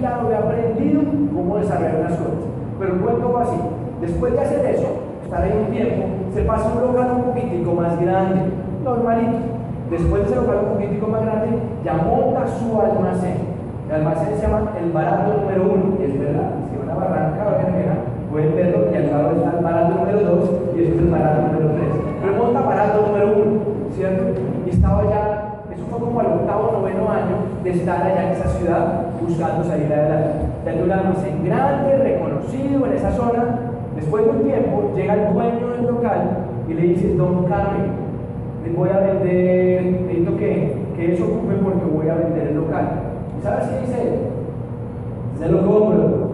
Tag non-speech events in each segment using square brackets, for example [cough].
claro, había aprendido cómo desarrollar las cosas. Pero el cuento va así. Después de hacer eso, estar ahí un tiempo, se pasa a un local un poquitico más grande, normalito. Después de ese local un poquitico más grande, ya monta su almacén. El almacén se llama el barato número uno, es verdad, si van a Barranca o a pueden verlo, y al lado está el barato número dos, y este es el barato número tres. Pero monta barato número uno, ¿cierto? Y estaba ya como al octavo noveno año de estar allá en esa ciudad buscando salir adelante. Ya un almacén grande, reconocido en esa zona. Después de un tiempo llega el dueño del local y le dice, Don Carmen, les voy a vender, necesito que, que eso ocupe porque voy a vender el local. ¿Sabes qué dice él? Se lo compro.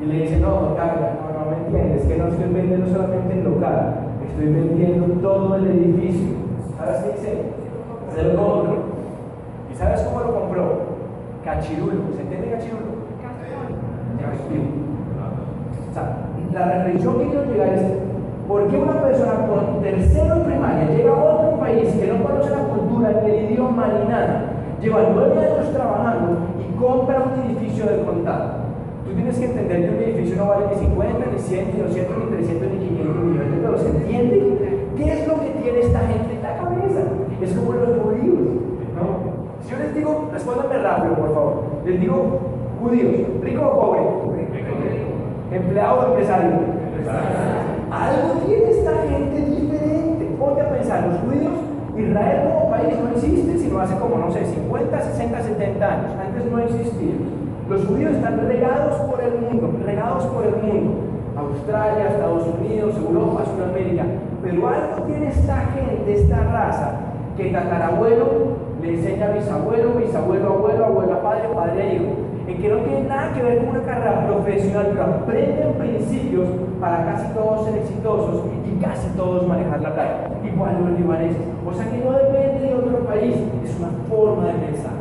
Y le dice, no, Don Carmen, no, no me entiendes, que no estoy vendiendo solamente el local, estoy vendiendo todo el edificio. ¿Sabes qué dice? Lo compro. ¿Y sabes cómo lo compró? Cachirulo. ¿Se entiende cachirulo? Cachirulo. O sea, la reflexión que quiero llegar es, ¿por qué una persona con tercero en primaria llega a otro país que no conoce la cultura, ni el idioma, ni nada, lleva nueve años trabajando y compra un edificio del contado? Tú tienes que entender que un edificio no vale ni 50, ni 100, ni 200, ni 300, ni 500 millones de dólares. ¿Se entiende? ¿Qué es lo que tiene esta gente? Es como los judíos. ¿no? Si yo les digo, respóndanme rápido, por favor. Les digo, judíos, rico o pobre, empleado o empresario. Algo tiene esta gente diferente. Ponte a pensar, los judíos, Israel como país no existe, sino hace como, no sé, 50, 60, 70 años. Antes no existía. Los judíos están regados por el mundo, regados por el mundo. Australia, Estados Unidos, Europa, Sudamérica. Pero algo tiene esta gente, esta raza, que tatarabuelo le enseña a bisabuelo, bisabuelo, abuelo, abuelo, padre, padre a hijo. En que no tiene nada que ver con una carrera profesional, pero aprenden principios para casi todos ser exitosos y casi todos manejar la plata. Igual los libaneses. O sea que no depende de otro país, es una forma de pensar.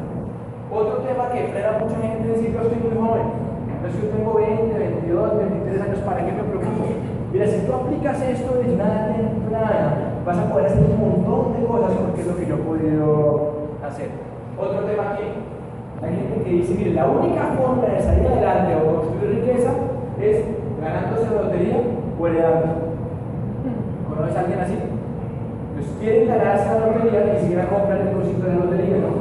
Otro tema que frena a mucha gente decir yo estoy muy joven. Yo tengo 20, 22, 23 años, ¿para qué me preocupo? Mira, si tú aplicas esto de nada temprana, vas a poder hacer un montón de cosas porque es lo que yo he podido hacer. Otro tema aquí, hay gente que dice, mire, la única forma de salir adelante o construir riqueza es ganándose la lotería o heredando. ¿Conoces a alguien así? Pues quieren ganarse la lotería y ni siquiera comprar el cosito de la lotería, ¿no?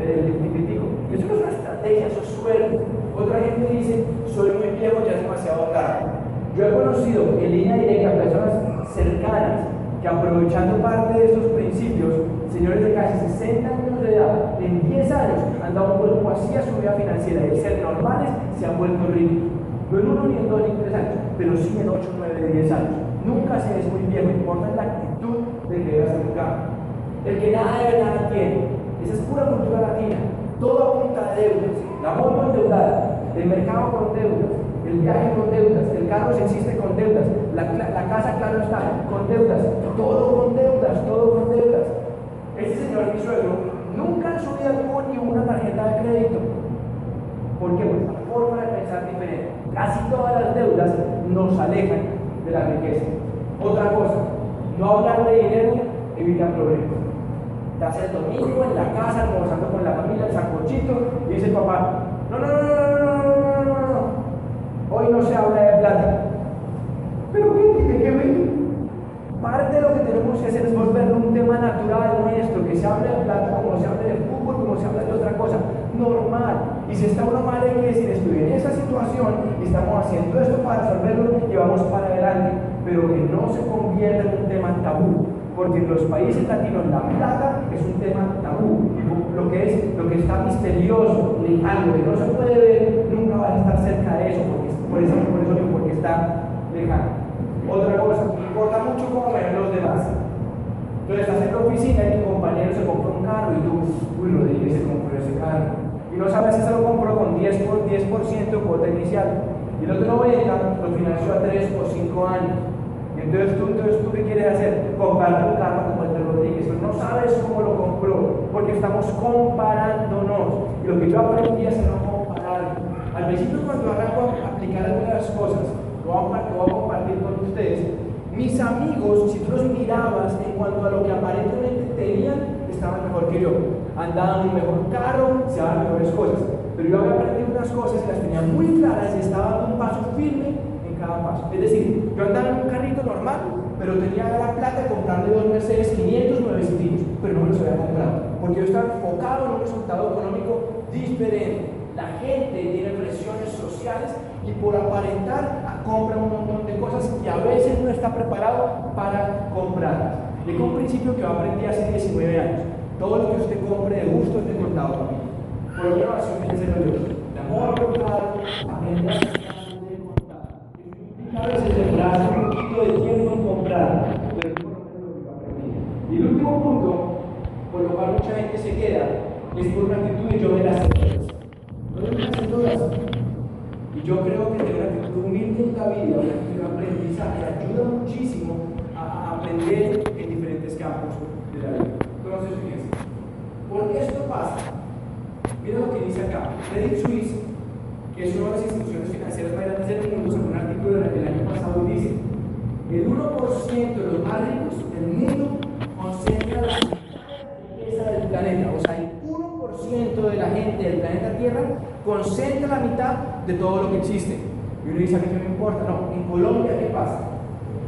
El tiquitico. Eso no es una estrategia, eso es suerte. Otra gente dice, soy muy viejo, ya es demasiado tarde. Yo he conocido en línea directa personas cercanas que aprovechando parte de estos principios, señores de casi 60 años de edad, en 10 años han dado un cuerpo así a su vida financiera y ser normales se han vuelto ricos. No en uno, ni en dos, ni en tres años, pero sí en 8, 9, 10 años. Nunca se es muy viejo, importa la actitud de que debe hacer un. El que nada debe, nada tiene. Esa es pura cultura latina. Todo apunta a deudas la moto endeudada, el mercado con deudas, el viaje con deudas, el carro se insiste con deudas, la, la, casa, claro está, con deudas, todo con deudas, todo con deudas. Ese señor, mi suegro, nunca en su vida tuvo ni una tarjeta de crédito. ¿Por qué? Pues la forma de pensar diferente. Casi todas las deudas nos alejan de la riqueza. Otra cosa, no hablar de dinero evita problemas. Te el domingo en la casa, almorzando con la familia, el sacochito, y dice papá, no, no, no, no, no hoy no se habla de plata. Pero ¿qué tiene que ver? Parte de lo que tenemos que hacer es volverlo un tema natural nuestro, que se hable de plata como se habla de fútbol, como se habla de otra cosa, normal. Y si está uno mal, hay que decir, estoy en esa situación estamos haciendo esto para resolverlo y vamos para adelante, pero que no se convierta en un tema tabú porque en los países latinos la plata es un tema tabú. Lo que es, lo que está misterioso, lejano, que no se puede ver, nunca va a estar cerca de eso, porque, por eso, por eso porque está lejano. Otra cosa, importa mucho cómo ven los demás. Entonces estás en la oficina y tu compañero se compra un carro y tú, uy, Rodríguez se compró ese carro. Y no sabes si se lo compró con 10%, por 10 de cuota inicial. Y el otro 90 lo financió a 3 o 5 años. Entonces tú, entonces tú, ¿qué quieres hacer? Comprar un carro Rodríguez. Pero no sabes cómo lo compró, porque estamos comparándonos. Y lo que yo aprendí es a no comparar. Al principio cuando arranco a aplicar algunas cosas, lo voy a compartir con ustedes, mis amigos, si tú los mirabas en cuanto a lo que aparentemente tenían, estaban mejor que yo. Andaban en un mejor carro, se daban mejores cosas. Pero yo había aprendido unas cosas y las tenía muy claras y estaba dando un paso firme en cada paso. Es decir, yo andaba en un carrito normal, pero tenía la plata de comprarle dos Mercedes 500 nuevecitos, pero no me los había comprado. Porque yo estaba enfocado en un resultado económico diferente. La gente tiene presiones sociales y por aparentar compra un montón de cosas y a veces no está preparado para comprarlas. Es un principio que yo aprendí hace 19 años. Todo lo que usted compre de gusto es de contado mí. Por otra razón, fíjense lo yo. De amor contado, agenda de contado. A veces demorarse un poquito de tiempo en comprar, pero es por lo que yo aprendí. Y el último punto, por lo cual mucha gente se queda, es por una actitud de yo me las No me las todas. Y yo creo que tener una actitud humilde en la vida, una actitud de aprendizaje, ayuda muchísimo a aprender en diferentes campos de la vida. Entonces, fíjense, ¿por qué esto pasa? Mira lo que dice acá. Credit Suisse, que es una de las instituciones financieras más grandes del mundo, según un artículo del año pasado, dice: el 1% de los más ricos del mundo concentra la 1% de la gente del planeta Tierra concentra la mitad de todo lo que existe. Y uno dice: a mí qué me importa. No, en Colombia, ¿qué pasa?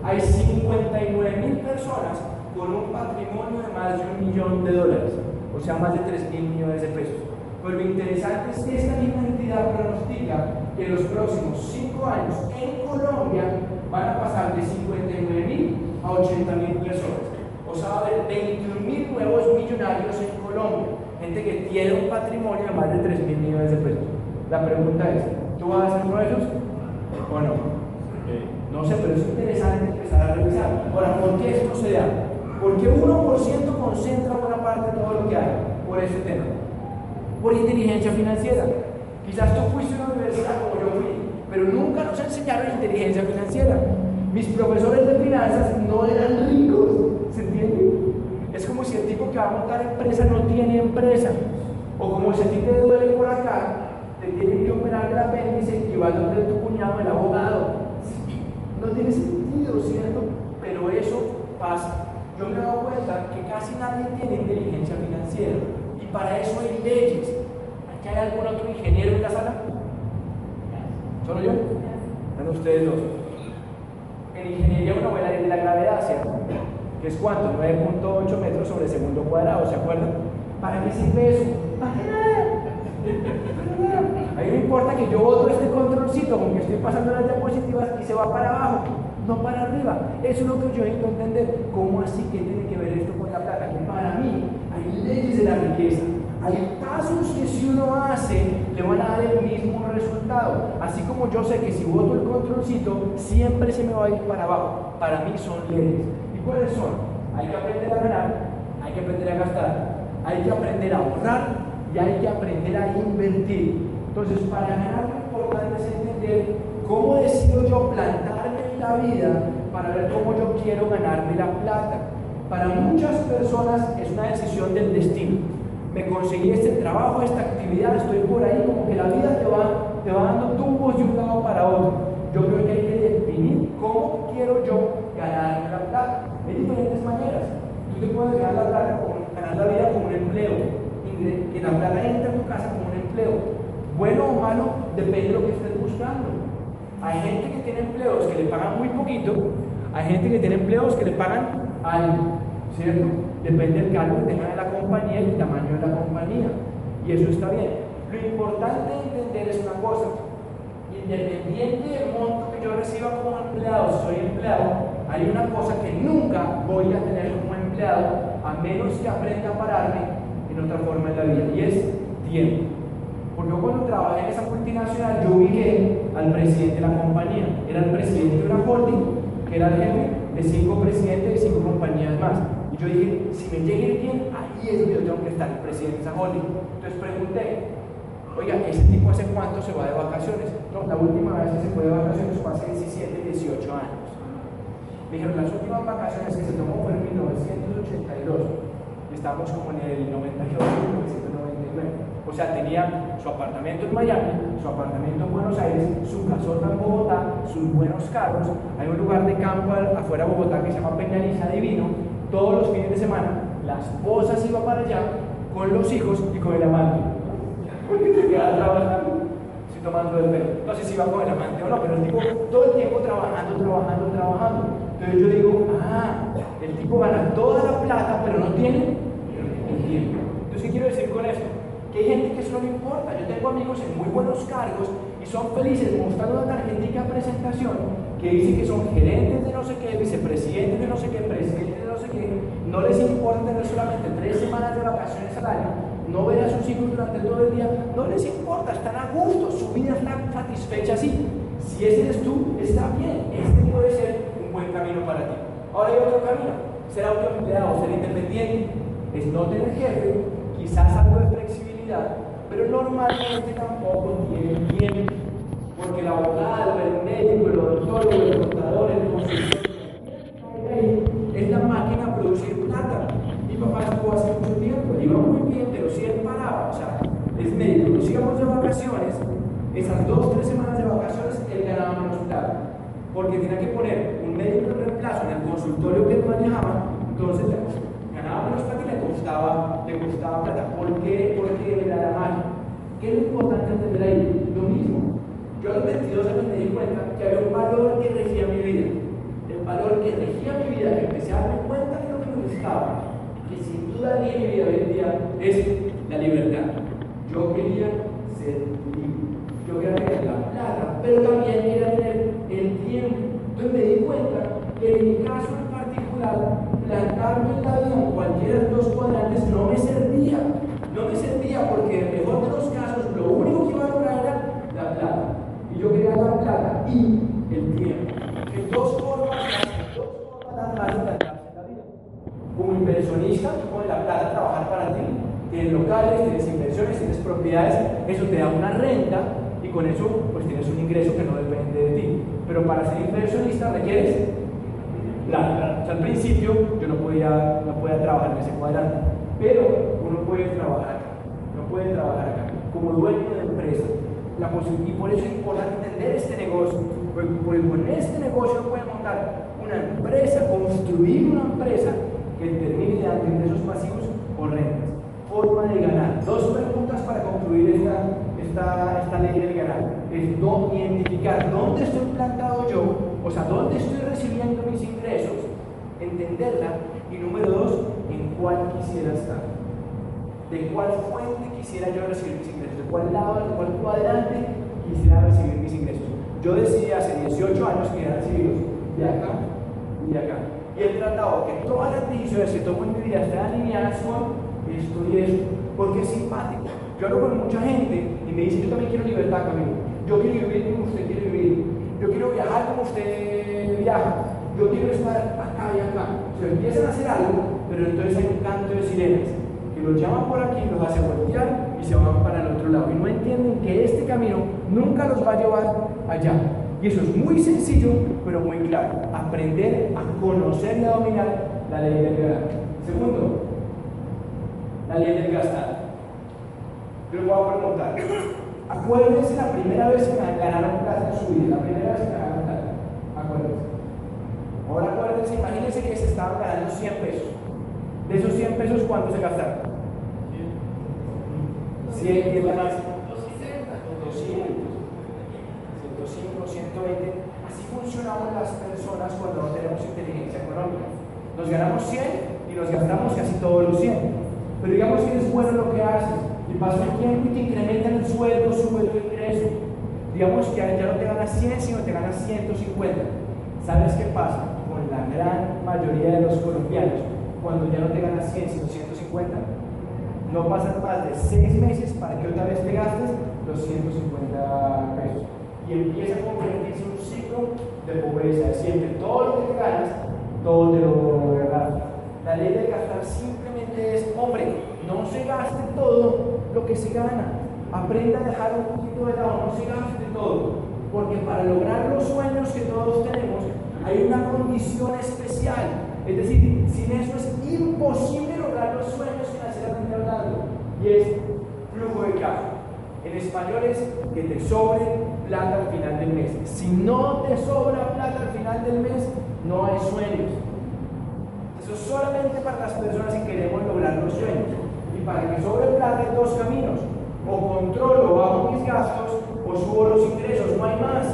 Hay 59 mil personas con un patrimonio de más de un millón de dólares, o sea, más de 3 mil millones de pesos. Pero lo interesante es que esta misma entidad pronostica que en los próximos 5 años en Colombia van a pasar de 59 a 80 mil personas. O sea, va a haber 21 mil nuevos millonarios en Colombia. Gente que tiene un patrimonio de más de 3 mil millones de pesos. La pregunta es, ¿tú vas a ser uno de esos o no? No sé, pero es interesante empezar a revisar. Ahora, ¿por qué esto se da? Porque 1% concentra buena parte de todo lo que hay por ese tema por inteligencia financiera. Quizás tú fuiste a una universidad como yo fui, pero nunca nos enseñaron inteligencia financiera. Mis profesores de finanzas no eran ricos, ¿se entiende? Como si el tipo que va a montar empresa no tiene empresa. O como si a ti te duele por acá, te tienen que operar el apéndice y va a donde tu cuñado, el abogado. No tiene sentido, ¿cierto? Pero eso pasa. Yo me he dado cuenta que casi nadie tiene inteligencia financiera. Y para eso hay leyes. ¿Aquí hay algún otro ingeniero en la sala? ¿Solo yo? Bueno, ustedes dos. En ingeniería una buena ley de la gravedad, ¿cierto? ¿Qué es cuánto? 9.8 metros sobre segundo cuadrado, ¿se acuerdan? ¿Para qué sirve eso? ¿Para A mí no importa que yo boto este controlcito con que estoy pasando las diapositivas y se va para abajo, no para arriba. Eso es lo que yo necesito entender. ¿Cómo así que tiene que ver esto con la plata? Que para mí hay leyes de la riqueza. Hay pasos que si uno hace le van a dar el mismo resultado. Así como yo sé que si voto el controlcito siempre se me va a ir para abajo. Para mí son leyes. ¿Y cuáles son? Hay que aprender a ganar, hay que aprender a gastar, hay que aprender a ahorrar y hay que aprender a invertir. Entonces, para ganar lo importante es entender cómo decido yo plantarme en la vida para ver cómo yo quiero ganarme la plata. Para muchas personas es una decisión del destino. Me conseguí este trabajo, esta actividad, estoy por ahí, como que la vida te va, te va dando tumbos de un lado para otro. Yo creo que hay que definir cómo quiero yo. Hay diferentes maneras. Tú te puedes ganar la, plata ganar la vida como un empleo, que la plata entre a tu casa como un empleo. Bueno o malo, depende de lo que estés buscando. Hay gente que tiene empleos que le pagan muy poquito, hay gente que tiene empleos que le pagan algo, ¿cierto? Depende del cargo que tenga de la compañía y el tamaño de la compañía. Y eso está bien. Lo importante de entender es una cosa. Independiente del monto que yo reciba como empleado, soy empleado, hay una cosa que nunca voy a tener como empleado, a menos que aprenda a pararme en otra forma en la vida y es tiempo. Porque yo cuando trabajé en esa multinacional, yo ubiqué al presidente de la compañía. Era el presidente de una holding, que era el jefe de cinco presidentes de cinco compañías más. Y yo dije, si me llega el bien, ahí es donde yo tengo que estar, el presidente de esa holding. Entonces pregunté, oiga, ¿ese tipo hace cuánto se va de vacaciones? No, la última vez que se fue de vacaciones fue hace 17, 18 años. Me dijeron, las últimas vacaciones que se tomó fue en 1982. Y estamos como en el 98, 1999. O sea, tenía su apartamento en Miami, su apartamento en Buenos Aires, su casota en Bogotá, sus buenos carros. Hay un lugar de campo afuera de Bogotá que se llama Peñaliza Divino. Todos los fines de semana, la esposa se iba para allá con los hijos y con el amante. Porque se quedaba trabajando, sí, tomando el pelo. No sé si iba con el amante o no, pero el tipo todo el tiempo trabajando, trabajando, trabajando. Entonces yo digo, ah, el tipo gana toda la plata, pero no tiene el tiempo. Entonces, ¿qué quiero decir con esto? hay gente que eso no le importa. Yo tengo amigos en muy buenos cargos y son felices mostrando una tarjetita presentación que dice que son gerentes de no sé qué, vicepresidentes de no sé qué, presidentes de no sé qué. No les importa tener solamente tres semanas de vacaciones al año, no ver a sus hijos durante todo el día, no les importa, están a gusto, su vida está satisfecha así. Si ese eres tú, está bien, este puede ser un buen camino para ti. Ahora hay otro camino, ser autoempleado, ser independiente, es no tener jefe, quizás algo de flexibilidad pero normalmente tampoco tienen tiempo, porque el abogado, el médico, el odontólogo, el contador, el consultor, es la máquina a producir plata. Mi papá estuvo hace mucho tiempo, iba muy bien, pero si él paraba, o sea, es médico, nos íbamos de vacaciones, esas dos, tres semanas de vacaciones, él ganaba menos plata, porque tenía que poner un médico de reemplazo en el consultorio que él manejaba, entonces ganaba menos plata y le costaba, le costaba plata. ¿Por qué? Porque era la mano. ¿Qué es lo importante entender ahí? Lo mismo. Yo a los 22 años me di cuenta que había un valor que regía mi vida. El valor que regía mi vida, que empecé a darme cuenta de lo que me gustaba, que sin duda haría mi vida hoy en día, es la libertad. Yo quería ser libre. Yo quería tener la plata, pero también quería tener el tiempo. Entonces me di cuenta que en mi caso en particular, plantarme en la vida en cualquiera de los cuadrantes no me servía. No me servía porque en el mejor de los casos lo único que iba a lograr era la plata. Y yo quería la plata y el tiempo. En dos formas, dos formas más de plantarse en la vida. Como inversionista, tú pones la plata a trabajar para ti. Tienes locales, tienes inversiones, tienes propiedades, eso te da una renta y con eso pues tienes un ingreso que no depende de ti. Pero para ser inversionista requieres plata. O sea, al principio yo no podía, no podía trabajar en ese cuadrante, pero uno puede trabajar acá, no puede trabajar acá, como dueño de empresa. Y por eso es importante entender este negocio, porque con este negocio puede montar una empresa, construir una empresa que termine dando ingresos pasivos o rentas. Forma de ganar. Dos preguntas para concluir esta, esta, ley del ganar. Es no identificar dónde estoy plantado yo o sea, ¿dónde estoy recibiendo mis ingresos? Entenderla. Y número dos, ¿en cuál quisiera estar? ¿De cuál fuente quisiera yo recibir mis ingresos? ¿De cuál lado, de cuál cuadrante quisiera recibir mis ingresos? Yo decidí hace 18 años que iba a recibirlos de acá y de acá. Y he tratado que todas las decisiones que tomo en mi vida estén alineadas con esto y eso, porque es simpático. Yo hablo con mucha gente y me dicen, yo también quiero libertad, Camilo. Yo quiero vivir como usted quiere vivir. Yo quiero viajar como usted viaja. Yo quiero estar acá y acá. Se empiezan a hacer algo, pero entonces hay un canto de sirenas que los llaman por aquí, los hace voltear y se van para el otro lado. Y no entienden que este camino nunca los va a llevar allá. Y eso es muy sencillo, pero muy claro. Aprender a conocer y a dominar la ley del ganar. Segundo, la ley del gastar. Yo les voy a preguntar, Acuérdense la primera vez que ganaron plata en su vida, la primera vez que ganaron plata. Acuérdense. Ahora acuérdense, imagínense que se estaban ganando 100 pesos. De esos 100 pesos, ¿cuánto se gastaron? 100, ¿qué más? 200, 105, 120. Así funcionamos las personas cuando no tenemos inteligencia económica. Nos ganamos 100 y nos gastamos casi todos los 100. Pero digamos que es bueno lo que haces y pasa el tiempo y te incrementan el sueldo, sube tu ingreso. Digamos que ya no te ganas 100, sino te ganas 150. ¿Sabes qué pasa con la gran mayoría de los colombianos cuando ya no te ganas 100, sino 150? no pasan más de seis meses para que otra vez te gastes los 150 pesos. Y empieza a convertirse en un ciclo de pobreza. Siempre todo lo que te ganas, todo te lo gastas. La ley de gastar simplemente es, hombre, no se gaste todo lo que se gana. Aprenda a dejar un poquito de lado, no se gaste todo. Porque para lograr los sueños que todos tenemos, hay una condición especial. Es decir, sin eso es imposible lograr los sueños financieramente hablando. Y es flujo de caja. En español es que te sobre plata al final del mes. Si no te sobra plata al final del mes, no hay sueños. Eso es solamente para las personas que queremos lograr los sueños. Y para que sobre plata hay dos caminos. O controlo, bajo mis gastos, o subo los ingresos, no hay más.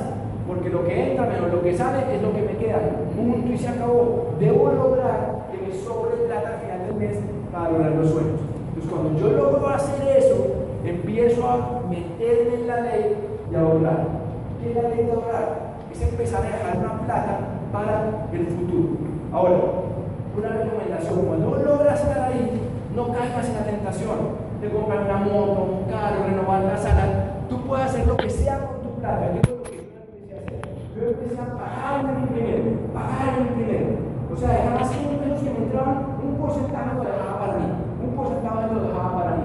Porque lo que entra menos lo que sale es lo que me queda. Punto y se acabó. Debo lograr que me sobre plata al final del mes para lograr los sueños. Entonces cuando yo logro hacer eso, empiezo a meterme en la ley de ahorrar. ¿Qué es la ley de ahorrar? Es empezar a dejar una plata para el futuro. Ahora, una recomendación, cuando logras estar ahí, no caigas en la tentación de comprar una moto, un carro, renovar la sala. Tú puedes hacer lo que sea con tu plata. Yo lo que yo empecé a hacer. Yo empecé a pagarme mi dinero, pagarme mi dinero. O sea, dejaba 100 pesos que me entraban, un porcentaje lo dejaba para mí, un porcentaje lo dejaba para mí.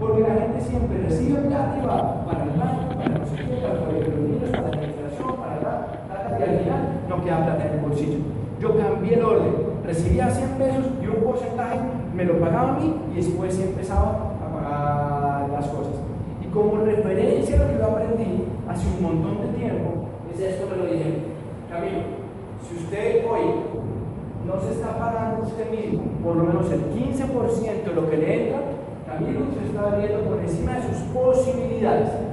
Porque la gente siempre recibe plata y va para el banco, para no sé qué, para el colegio de los niños, para la administración, para la plata y al final no queda plata en el bolsillo. Yo cambié el orden, recibía 100 pesos y un porcentaje me lo pagaba a mí y después empezaba a pagar las cosas. Y como referencia a lo que yo aprendí hace un montón de tiempo, es esto que lo dije. Camilo, si usted hoy no se está pagando usted mismo por lo menos el 15% de lo que le entra, Camilo se está viendo por encima de sus posibilidades.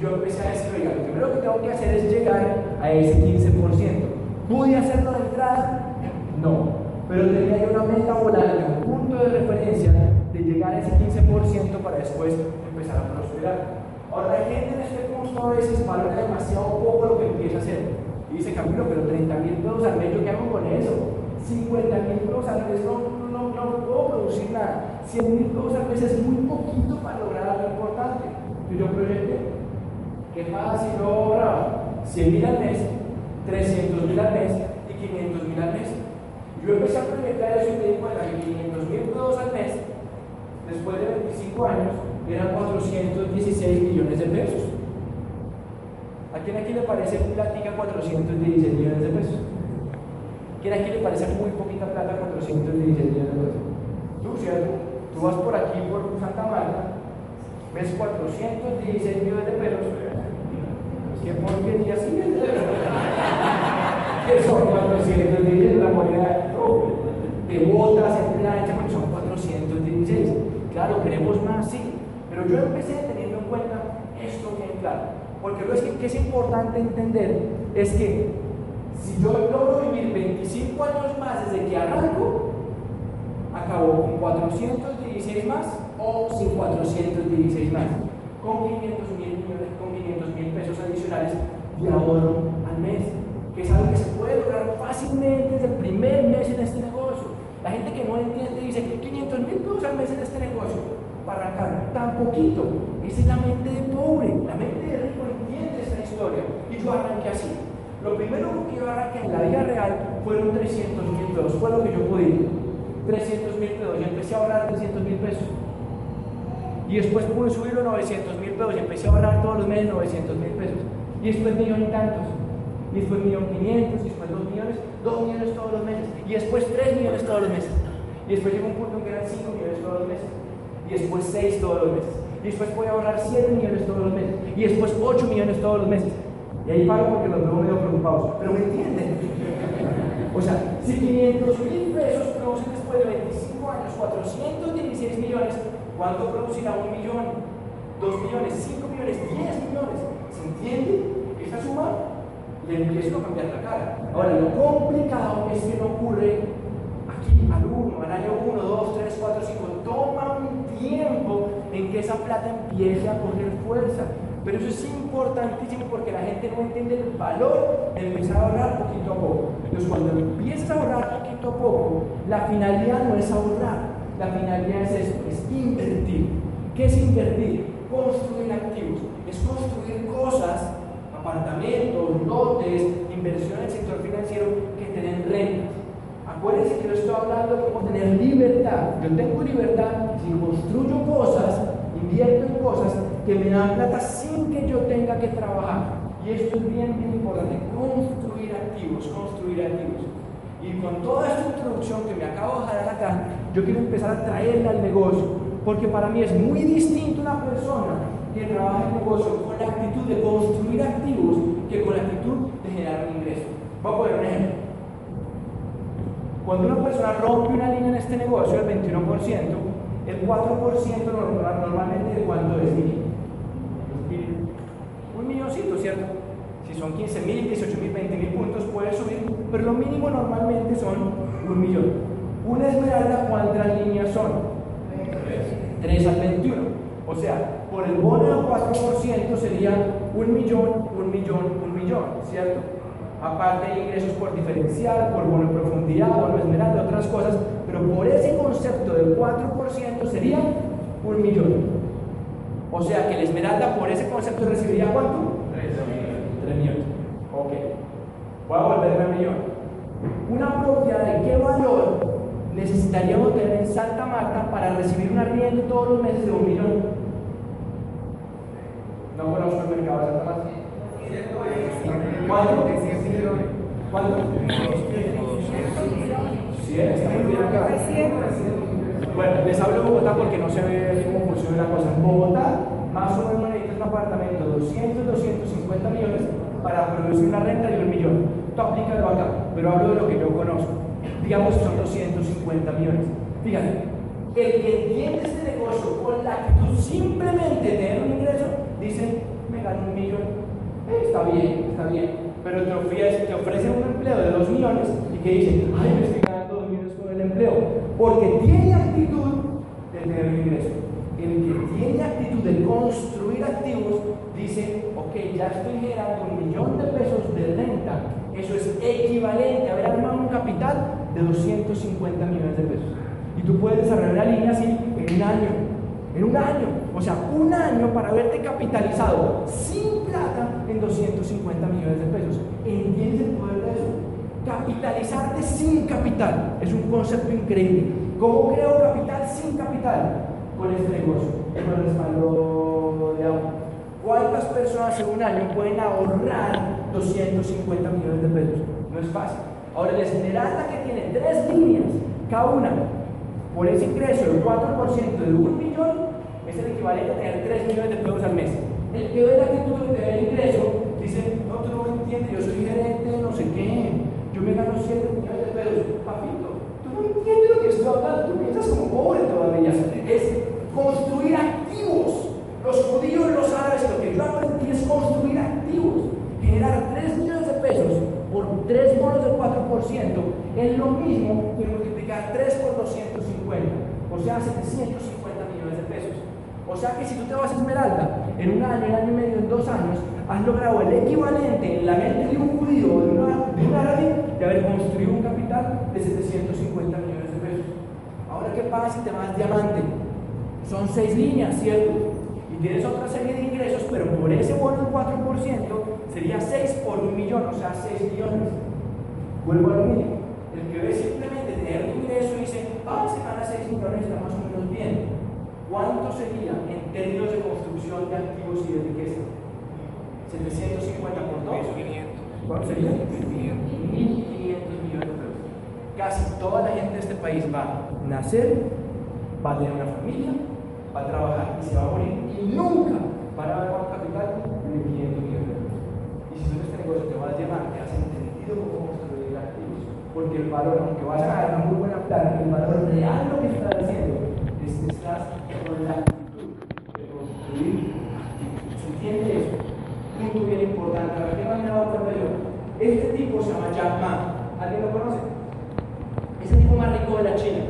Yo empecé a decir, oiga, lo primero que tengo que hacer es llegar a ese 15%. ¿Pude hacerlo de entrada? No. Pero tenía una meta volante, un punto de referencia de llegar a ese 15% para después empezar a prosperar. Ahora, la gente en este punto a veces valora demasiado poco lo que empieza a hacer. Y dice Camilo, pero 30 mil pesos al mes, ¿yo qué hago con eso? 50 mil pesos al mes no, no, no, puedo producir nada. 100 mil pesos al mes es muy poquito para lograr algo importante. Y yo proyecté, qué fácil lograba 100 mil al mes, 300 mil al mes y 500 mil al mes. Yo empecé a proyectar eso y me di cuenta que 500 mil pesos al mes, después de 25 años, eran 416 millones de pesos. ¿A quién aquí le parece platica 416 millones de pesos? ¿Quién aquí le parece muy poquita plata 416 millones de pesos? Tú, ¿cierto? Tú vas por aquí, por Santa Marta, ves 416 millones de pesos. ¿Qué porquería sigue? que son 416 la moneda de botas en plancha, son 416. Claro, queremos más, sí, pero yo empecé teniendo en cuenta esto bien claro. Porque lo que es importante entender es que si yo logro vivir 25 años más desde que arranco, acabo con 416 más o sin 416 más, con 500 mil millones, con 500 mil pesos adicionales de ahorro al mes, que es algo que se puede lograr fácilmente desde el primer mes en este negocio. La gente que no entiende dice que 500 mil pesos al mes en este negocio, para arrancar tan poquito, esa es la mente de pobre, la mente de rico entiende esta historia. Y yo arranqué así. Lo primero que yo arranqué en la vida real fueron 300 mil pesos, fue lo que yo pude. 300 mil pesos, yo empecé a ahorrar 300 mil pesos. Y después pude subirlo a 900 mil pesos y empecé a ahorrar todos los meses 900 mil pesos. Y después millón y tantos. Y después millón quinientos, y después dos millones, dos millones todos los meses. Y después tres millones todos los meses. Y después llegó un punto en que eran 5 millones todos los meses. Y después 6 todos los meses. Y después a ahorrar 7 millones todos los meses. Y después 8 millones todos los meses. Y ahí paro porque los veo medio preocupados. Pero me entienden. O sea, si 500 mil pesos producen después de 25 años 416 millones, ¿cuánto producirá un millón? ¿Dos millones? ¿Cinco millones? ¿Diez millones? ¿Se entiende? Esta suma le empiezo a cambiar la cara. Ahora, lo complicado es que no ocurre aquí al 1, al año 1, 2, 3, 4, 5. Toma un tiempo en que esa plata empiece a coger fuerza. Pero eso es importantísimo porque la gente no entiende el valor de empezar a ahorrar poquito a poco. Entonces, cuando empiezas a ahorrar poquito a poco, la finalidad no es ahorrar. La finalidad es esto, es invertir. ¿Qué es invertir? Construir activos, es construir cosas, apartamentos, lotes, inversión en el sector financiero que tienen rentas. Acuérdense que yo estoy hablando de cómo tener libertad. Yo tengo libertad si construyo cosas, invierto en cosas que me dan plata sin que yo tenga que trabajar. Y esto es bien, bien importante, construir activos, construir activos. Y con toda esta introducción que me acabo de dar acá, yo quiero empezar a traerla al negocio, porque para mí es muy distinto una persona que trabaja en negocio con la actitud de construir activos que con la actitud de generar un ingreso. Voy a poner un ejemplo. Cuando una persona rompe una línea en este negocio, el 21%, el 4% normalmente de cuánto es un milloncito, ¿cierto? Son 15 mil, 18 mil, 20 mil puntos, puede subir, pero lo mínimo normalmente son un millón. Una esmeralda, ¿cuántas líneas son? 3 al 21. O sea, por el bono del 4% sería un millón, un millón, un millón, ¿cierto? Aparte de ingresos por diferencial, por bono de profundidad, bono esmeralda, otras cosas, pero por ese concepto del 4% sería un millón. O sea que el esmeralda por ese concepto recibiría cuánto? 3 millones. Ok. Voy a volverme a millón. Una propiedad de qué valor necesitaríamos tener en Santa Marta para recibir un arriendo todos los meses de un millón. No conozco el mercado de Santa Marta. ¿Cuánto? ¿Cuánto? 100, está muy bien acá. Bueno, les hablo de Bogotá porque no se ve cómo funciona la cosa. En Bogotá, más o menos apartamento de 200, 250 millones para producir una renta de un millón. Esto aplica de acá, pero hablo de lo que yo conozco digamos que son 250 millones. Fíjate, el que entiende este negocio con la actitud simplemente tener un ingreso, dice, me gano un millón. Eh, está bien, está bien. Pero te ofrece, te ofrece un empleo de 2 millones y que dice, ay, me estoy ganando 2 millones con el empleo. Porque tiene actitud de tener un ingreso. Que tiene actitud de construir activos dice, ok, ya estoy generando un millón de pesos de renta. Eso es equivalente a haber armado un capital de 250 millones de pesos. Y tú puedes desarrollar una línea así en un año. En un año. O sea, un año para haberte capitalizado sin plata en 250 millones de pesos. ¿Entiendes el poder de eso? Capitalizarte sin capital. Es un concepto increíble. ¿Cómo creo capital sin capital? Con este negocio, con el respaldo de agua. ¿Cuántas personas en un año pueden ahorrar 250 millones de pesos? No es fácil. Ahora, el esmeralda que tiene tres líneas, cada una, por ese ingreso del 4% de un millón, es el equivalente a tener 3 millones de pesos al mes. El que ve la actitud de tener ingreso dice, no, tú no entiendes, yo soy gerente, no sé qué, yo me gano 7 millones de pesos. Papito, tú no entiendes lo que estoy hablando, tú piensas como pobre todavía. Es construir activos. Los judíos, los árabes, lo que yo aprendí es construir activos, generar 3 millones de pesos por 3 bonos del 4% es lo mismo que multiplicar 3 por 250, o sea, 750 millones de pesos. O sea que si tú te vas a Esmeralda en un año, en año y medio, en dos años, has logrado el equivalente en la mente de un judío o de, un árabe de haber construido un capital de 750 millones de pesos. Ahora, ¿qué pasa si te vas diamante? Son seis líneas, ¿cierto? Y tienes otra serie de ingresos, pero por ese bono del 4% sería 6 por un millón, o sea, 6 millones. Vuelvo a lo mismo. El que ve simplemente tener tu ingreso y dice, ah, se gana 6 millones, está más o menos bien. ¿Cuánto sería en términos de construcción de activos y de riqueza? 750 por 2. ¿Cuánto sería? 1.500 millones de pesos. Casi toda la gente de este país va a nacer, va a tener una familia, va a trabajar y se va a morir y nunca van a ver un capital de 500 millones de pesos. Y si en este negocio te vas a llevar, te has entendido cómo construir activos, porque el valor, aunque vas a ganar una muy buena plata, el valor real lo que estás haciendo es que estás con la actitud de construir activos. ¿Se entiende eso? Punto bien importante. ¿A qué dado cuenta yo? Este tipo se llama Jack Ma. ¿Alguien lo conoce? Es el tipo más rico de la China.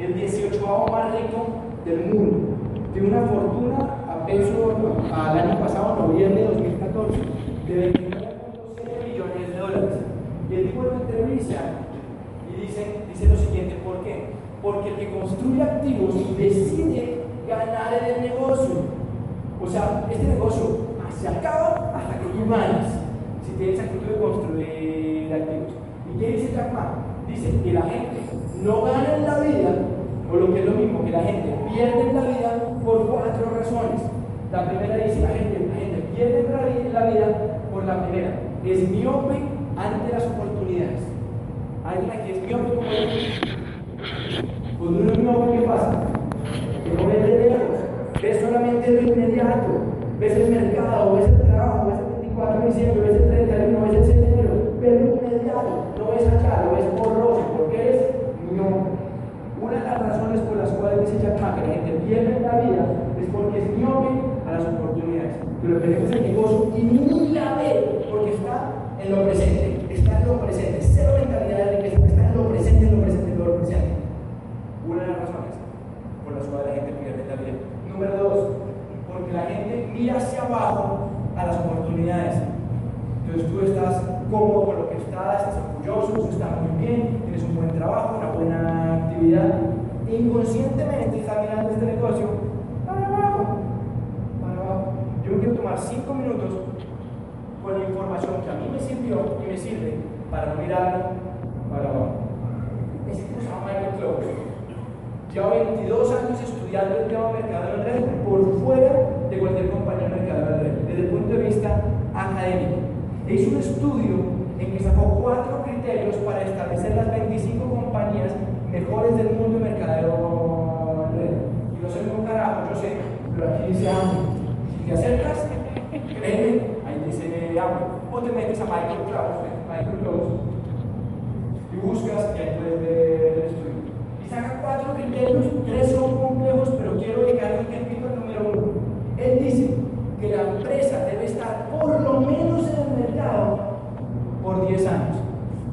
El 18 más rico del mundo. Tiene una fortuna a peso al año pasado, noviembre de 2014, de 29.7 millones de dólares. Y el tipo lo entrevista y dice, dice lo siguiente, ¿por qué? Porque el que construye activos decide ganar en el negocio. O sea, este negocio se acaba hasta que tú ganas. Si tienes actitud de construir activos. ¿Y qué dice Jack Ma? Dice que la gente no gana en la vida, o lo que es lo mismo, que la gente pierde la vida por cuatro razones. La primera dice la gente, la gente pierde la vida por la primera, es miope ante las oportunidades. ¿Alguien aquí es miope como Cuando uno es miope, ¿qué pasa? Que no ve de lejos, ves solamente lo inmediato, ves el mercado, ves el trabajo, ves el 24 de diciembre, ves el 31, ves el 6 de enero, ves lo inmediato, no ves allá, lo ves borroso, porque eres miope. Una de las razones por las cuales dice Jack que la gente pierde la vida es porque es miope a las oportunidades. Pero es el negocio y ni la ve porque está en lo presente, está en lo presente, cero mentalidad de riqueza, está en lo presente, en lo presente, en lo presente. Una de las razones por las cuales la gente pierde la vida. Número dos, porque la gente mira hacia abajo a las oportunidades. Entonces tú estás cómodo con lo que estás, estás orgulloso, estás muy bien, tienes un buen trabajo, una buena actividad. Inconscientemente estás mirando este negocio para abajo, para abajo. Yo quiero tomar cinco minutos con la información que a mí me sirvió y me sirve para no mirar para abajo. Se llama Michael Close. Lleva 22 años estudiando el tema mercado en red por fuera de cualquier compañía de mercado en red, desde el punto de vista académico. E hizo un estudio en que sacó cuatro criterios para establecer las 25 compañías mejores del mundo de mercadeo. Y no sé un carajo, yo sé, pero aquí dice algo. Si te acercas, créeme, o te metes a Michael Klaus, Michael Klaus y buscas y ahí puedes ver el estudio. Y saca cuatro criterios, tres son complejos, pero quiero dedicar el tiempo al número uno. Él dice que la empresa debe estar por lo menos en el mercado por 10 años.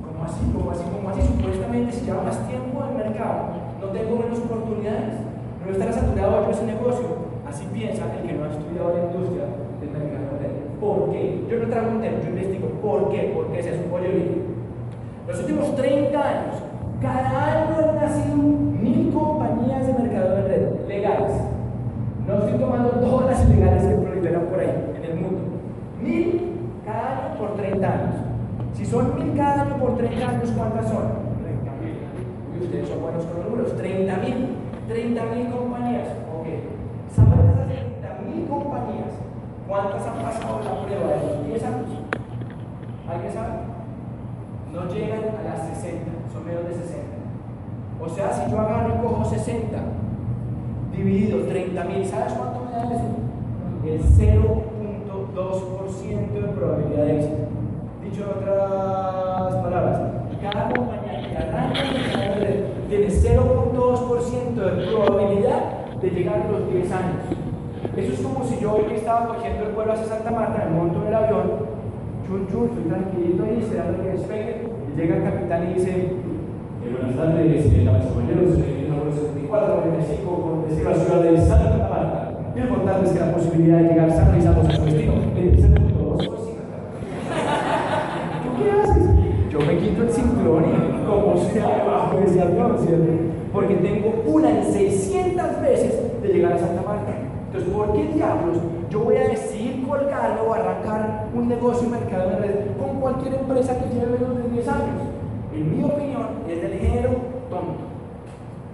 Como así? como así? Así? Supuestamente si lleva más tiempo en mercado, no tengo menos oportunidades, no estará saturado yo ese negocio. Así piensa el que no ha estudiado la industria del mercado. ¿Por qué? Yo no traigo un tema, yo investigo. ¿Por qué? ¿Por qué es eso? Oye. Los últimos 30 años, cada año han nacido mil compañías de mercado de red legales. No estoy tomando todas las ilegales que proliferan por ahí, en el mundo. Mil cada año por 30 años. Si son mil cada año por 30 años, ¿cuántas son? 30 mil. Y ustedes son buenos con los números. 30 mil. 30 mil compañías. Ok. ¿Saben esas 30 mil compañías? ¿Cuántas han pasado la prueba de los 10 años? ¿Alguien sabe? No llegan a las 60, son menos de 60. O sea, si yo agarro y cojo 60 dividido 30 mil, ¿sabes cuánto me da eso? El 0.2% de probabilidad de éxito. Dicho en otras palabras, cada compañía que arranca tiene 0.2% de probabilidad de llegar a los 10 años. Eso es como si yo hoy estaba cogiendo el pueblo hacia Santa Marta, me monto en el avión, chun chun, estoy tranquilito ahí, esperando que despegue, y llega el capitán y dice, eh, buenas tardes, eh, damas y caballeros, soy el número 74, 25, decir la ciudad de Santa Marta. Quiero contarles que la posibilidad de llegar a San Luis a los destino es 0.2%. El cinturón y como sea debajo de ese avión, ¿cierto? Porque tengo una en 600 veces de llegar a Santa Marta. Entonces, ¿por qué diablos yo voy a decidir colgarme o arrancar un negocio mercado de red con cualquier empresa que lleve menos de 10 años? En mi opinión, es del género tonto.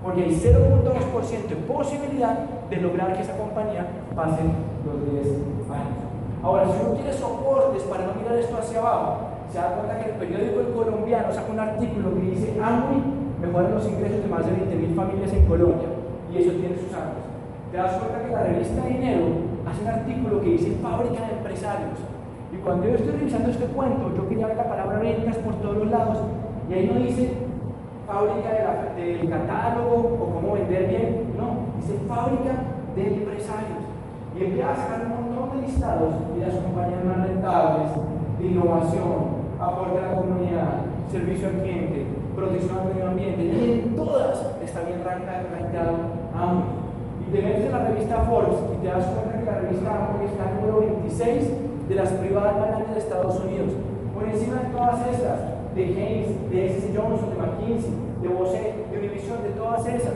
Porque hay 0.2% de posibilidad de lograr que esa compañía pase los 10 años. Ahora, si uno quiere soportes para no mirar esto hacia abajo, se da cuenta que el periódico Colombiano saca un artículo que dice Amway mejoran los ingresos de más de 20.000 familias en Colombia. Y eso tiene sus años te das cuenta que la revista Dinero hace un artículo que dice fábrica de empresarios. Y cuando yo estoy revisando este cuento, yo quería ver la palabra ventas por todos los lados, y ahí no dice fábrica del catálogo o cómo vender bien, no, dice fábrica de empresarios. Y empieza a sacar un montón de listados y las compañías más rentables, de innovación, aporte a la comunidad, servicio al cliente, protección al medio ambiente, y en todas está bien rankeado ambos y te metes en la revista Forbes y te das cuenta que la revista Amway está número 26 de las privadas más grandes de Estados Unidos. Por encima de todas estas, de Haynes, de S.C. Johnson, de McKinsey, de Bose, de Univision, de todas esas.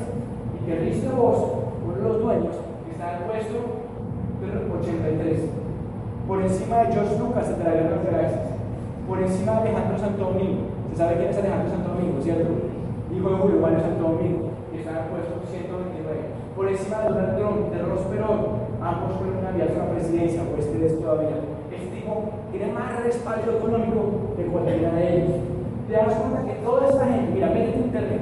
Y que Rich DeVos, uno de los dueños, está en el puesto 83, por encima de George Lucas de la Guerra de las Galaxias, por encima de Alejandro Santo Domingo. ¿Se sabe quién es Alejandro Santo Domingo, cierto? Hijo de Julio Mario Santo Domingo, y está en puesto 129. Por encima de Donald Trump, de Ross Perot, ambos fueron enviados a la presidencia, o este es todavía. Este tipo tiene más respaldo económico que cualquiera de ellos. Te das cuenta que toda esta gente, mira, métete internet,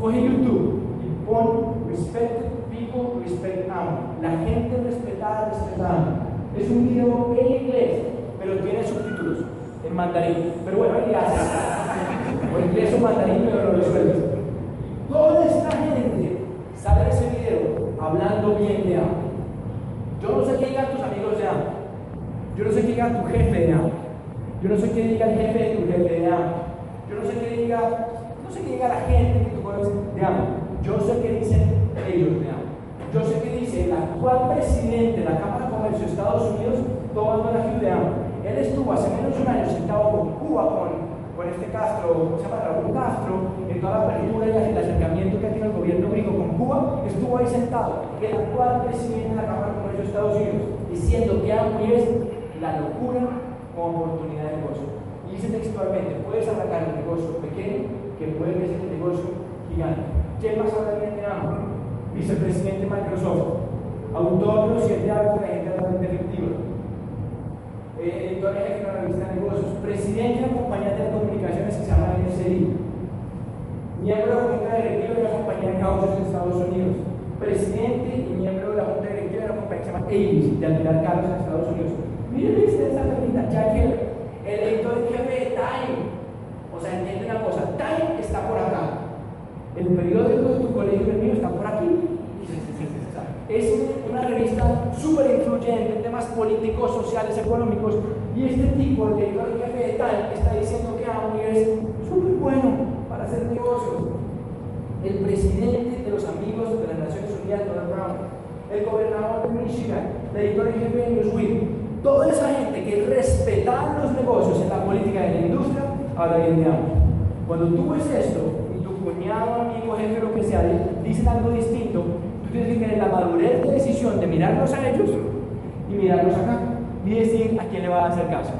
coge YouTube y pon respect people, respect amo. La gente respetada, respetada. Es un video en inglés, pero tiene subtítulos mandarín. Pero bueno, ahí hace. O inglés o mandarín, pero lo resuelves. Toda esta gente sale de ese video hablando bien de amo. Yo no sé qué digan tus amigos de amo. Yo no sé qué diga tu jefe de amo. Yo no sé qué diga el jefe de tu jefe de amo. Yo no sé qué diga, no sé qué diga la gente que tú conoces de amo. Yo sé qué dicen ellos de amo. Yo sé qué dice el actual presidente de la Cámara de Comercio de Estados Unidos, Tomás Donahue de amo. Él estuvo hace menos de un año sentado con Cuba, con, con este Castro, ¿cómo se llama? Raúl Castro, en toda la apertura y el acercamiento que tiene el gobierno gringo con Cuba, estuvo ahí sentado. El actual presidente de la Cámara de Comercio de Estados Unidos, diciendo que amo es la locura como oportunidad de negocio. Y dice textualmente, puedes arrancar un negocio pequeño que puede ser un negocio gigante. ¿Qué pasa de amo? Vicepresidente de Microsoft, autor de los siete hábitos de la gente altamente efectiva, eh, editor jefe de la revista negocios, presidente de la compañía de telecomunicaciones que se llama NSI, miembro de la junta directiva de la compañía de cauces en Estados Unidos, presidente y miembro de la junta directiva de la compañía que se llama Avis, de alquilar carros en Estados Unidos. Miren ustedes esta pregunta, Jack Heller, el editor jefe de Time. O sea, entiende una cosa, Time está por acá. El periódico de tu colegio y el mío está por aquí. [laughs] Es una revista súper influyente en temas políticos, sociales, económicos. Y este tipo, el editor jefe de Time, está diciendo que Amway es súper bueno para hacer negocios. El presidente de los amigos de las Naciones Unidas, Donald Brown, el gobernador de Michigan, el editor jefe de Newsweek, Toda esa gente que respetaba los negocios en la política de la industria, habla bien de ambos. Cuando tú ves esto y tu cuñado, amigo, jefe, lo que sea, dicen algo distinto, tú tienes que tener la madurez de decisión de mirarlos a ellos y mirarlos acá y decir a quién le va a hacer caso.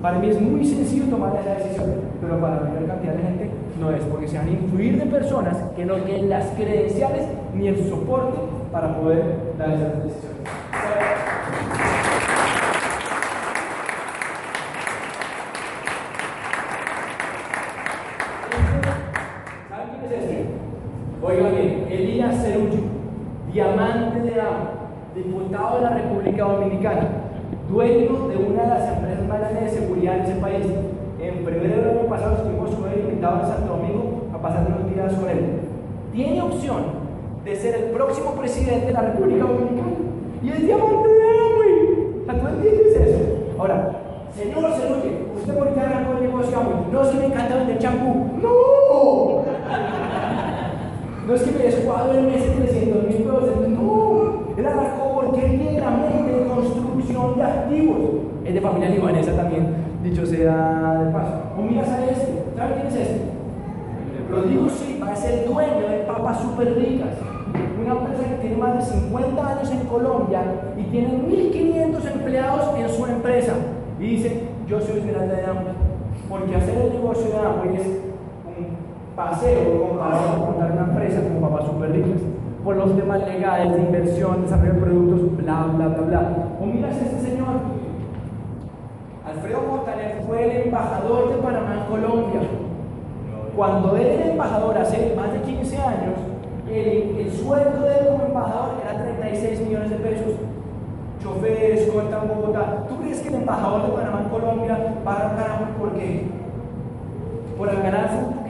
Para mí es muy sencillo tomar esa decisión, pero para la mayor cantidad de gente no es, porque se van a influir de personas que no tienen las credenciales ni el soporte para poder dar esas decisiones. Diamante de agua, diputado de la República Dominicana, dueño de una de las empresas más grandes de seguridad en ese país. En febrero del año pasado estuvimos con él invitado a Santo Domingo a pasar unos días con él. Tiene opción de ser el próximo presidente de la República Dominicana. Y es diamante de agua. ¿Tú entiendes eso? Ahora, señor Cerulle, ¿usted por qué arrancó el negocio No, si me encanta vender champú. ¡No! [laughs] No es que me descuadro el mes Es de familia libanesa también, dicho sea de paso. O mira, ¿sabes este? ¿Sabes quién es este? Lo digo sí, va a ser dueño de papas súper ricas. Una empresa que tiene más de 50 años en Colombia y tiene 1.500 empleados en su empresa. Y dice, yo soy Esmeralda de hambre. Porque hacer el negocio de hambre es paseo comparado con montar una empresa como papás super ricas por los temas legales de inversión, desarrollo de productos, bla, bla, bla, bla. O miras a este señor, Alfredo Montaner fue el embajador de Panamá en Colombia. Cuando él era embajador hace más de 15 años, el, el sueldo de él como embajador era 36 millones de pesos. Chofer, escolta en Bogotá. ¿Tú crees que el embajador de Panamá en Colombia va a ganar por qué? ¿Por ganarse un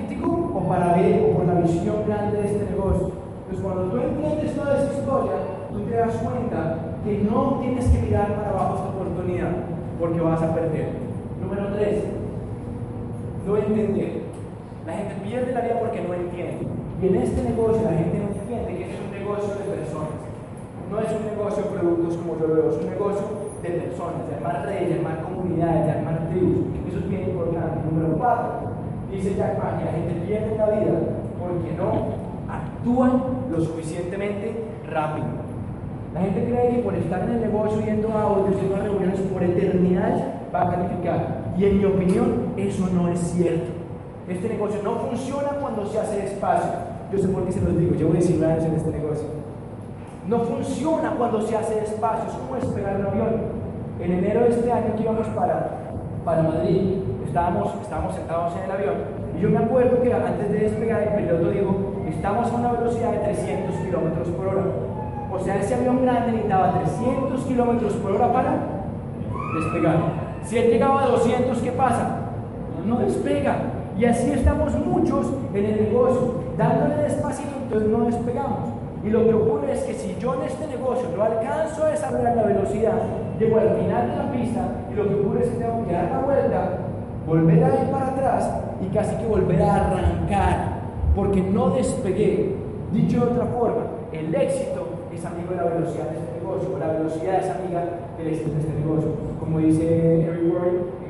o para ver o por la visión grande de este negocio. Entonces, cuando tú entiendes toda esa historia, tú te das cuenta que no tienes que mirar para abajo esta oportunidad, porque vas a perder. Número tres, no entender. La gente pierde la vida porque no entiende. Y en este negocio la gente no entiende que es un negocio de personas. No es un negocio de productos como yo lo veo, es un negocio de personas, de armar redes, de armar comunidades, de armar tribus. Eso es bien importante. Número cuatro, dice Jack Ma que la gente pierde la vida porque no actúan lo suficientemente rápido. La gente cree que por estar en el negocio yendo a audios, yendo a reuniones por eternidad va a calificar. Y en mi opinión, eso no es cierto. Este negocio no funciona cuando se hace despacio. Yo sé por qué se los digo, llevo 19 años en este negocio. No funciona cuando se hace despacio, es como esperar un avión. En enero de este año que íbamos para, para Madrid, estábamos, estábamos sentados en el avión y yo me acuerdo que antes de despegar el piloto dijo, estamos a una velocidad de 300 kilómetros por hora. O sea, ese avión grande necesitaba 300 kilómetros por hora para despegar. Si él llegaba a 200, ¿qué pasa? No despega. Y así estamos muchos en el negocio, dándole despacito, entonces no despegamos. Y lo que ocurre es que si yo en este negocio no alcanzo a desarrollar la velocidad, llego al final de la pista y lo que ocurre es que tengo que dar la vuelta, volver a ir para atrás y casi que volver a arrancar, porque no despegué. Dicho de otra forma, el éxito es amigo de la velocidad de este negocio, la velocidad es amiga del de este negocio. Como dice Eric Warren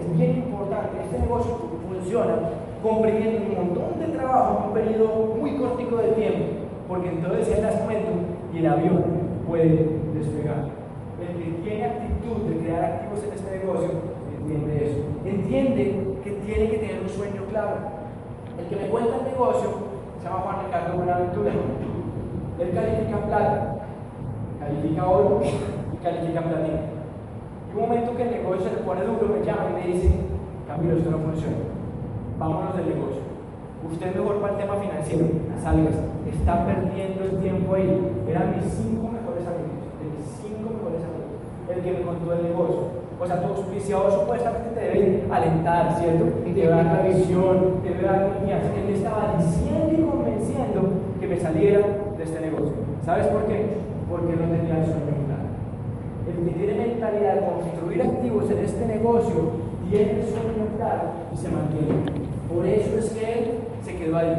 es bien importante, este negocio funciona comprimiendo un montón de trabajo en un periodo muy cortico de tiempo, porque entonces das momento y el avión puede despegar. El que tiene actitud de crear activos en este negocio entiende eso. Entiende que tiene que tener un sueño claro. El que me cuenta el negocio se llama Juan Ricardo Buenaventura. Él califica plata, califica oro y califica platino. Y un momento que el negocio se le pone duro, me llama y me dice, Camilo, esto no funciona. Vámonos del negocio. Usted mejor para el tema financiero, salgas. Está perdiendo el tiempo ahí. Eran mis cinco mejores amigos, de mis cinco mejores amigos, el que me contó el negocio. O sea, tu auspiciador supuestamente te debe alentar, ¿cierto? Y te debe dar la visión, te debe dar confianza. Él me estaba diciendo y convenciendo que me saliera. ¿Sabes por qué? Porque no tenía el sueño claro. El que tiene mentalidad de construir activos en este negocio tiene el sueño claro y se mantiene. Por eso es que él se quedó ahí.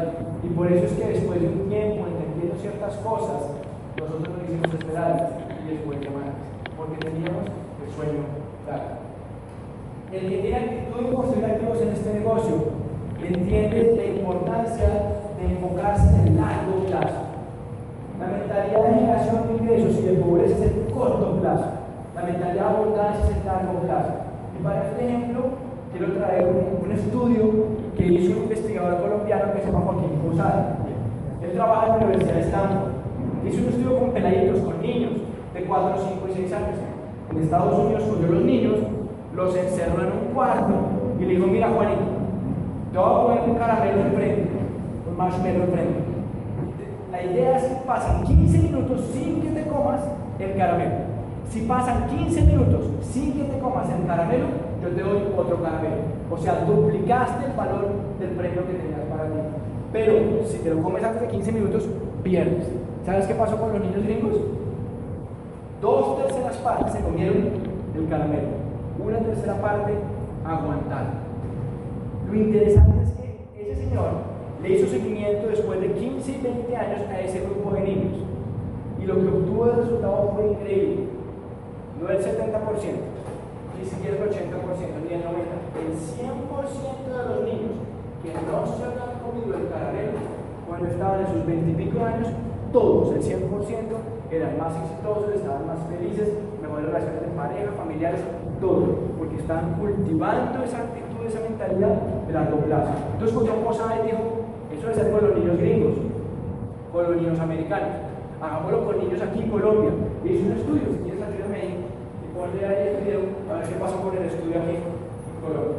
Y por eso es que después de un tiempo entendiendo ciertas cosas, nosotros nos hicimos esperar y después llamar. Porque teníamos el sueño claro. El que tiene actitud de construir activos en este negocio entiende la importancia de enfocarse en largo plazo. La mentalidad de generación de ingresos y de pobreza es el corto plazo. La mentalidad de abundancia es el largo plazo. Y para este ejemplo, quiero traer un, estudio que hizo un investigador colombiano que se llama Joaquín Posada. Él trabaja en la Universidad de Stanford. Hizo un estudio con peladitos, con niños de 4, 5 y 6 años. En Estados Unidos cogió los niños, los encerró en un cuarto y le dijo, mira Juanito, te voy a poner un caramelo enfrente, un marshmallow enfrente. La idea es que pasan 15 minutos sin que te comas el caramelo. Si pasan 15 minutos sin que te comas el caramelo, yo te doy otro caramelo. O sea, duplicaste el valor del premio que tenías para ti. Pero si te lo comes antes de 15 minutos, pierdes. ¿Sabes qué pasó con los niños gringos? Dos terceras partes se comieron el caramelo. Una tercera parte aguantaron. Lo interesante es que ese señor le hizo seguimiento después de 15 y 20 años a ese grupo de niños. Y lo que obtuvo de resultado fue increíble. No el 70%, ni siquiera el 80%, ni el 90%. El 100% de los niños que no se habían comido el caramelo cuando estaban en sus 20 y pico años, todos, el 100%, eran más exitosos, estaban más felices, mejores relaciones de pareja, familiares, todo, porque estaban cultivando esa actitud, esa mentalidad de largo plazo. Entonces, cuando y dijo, eso debe ser con los niños gringos, con los niños americanos, hagámoslo con niños aquí en Colombia. Y hizo un estudio, si quieres ayúdame ahí, y ponle ahí el video, a ver qué pasó con el estudio aquí en Colombia.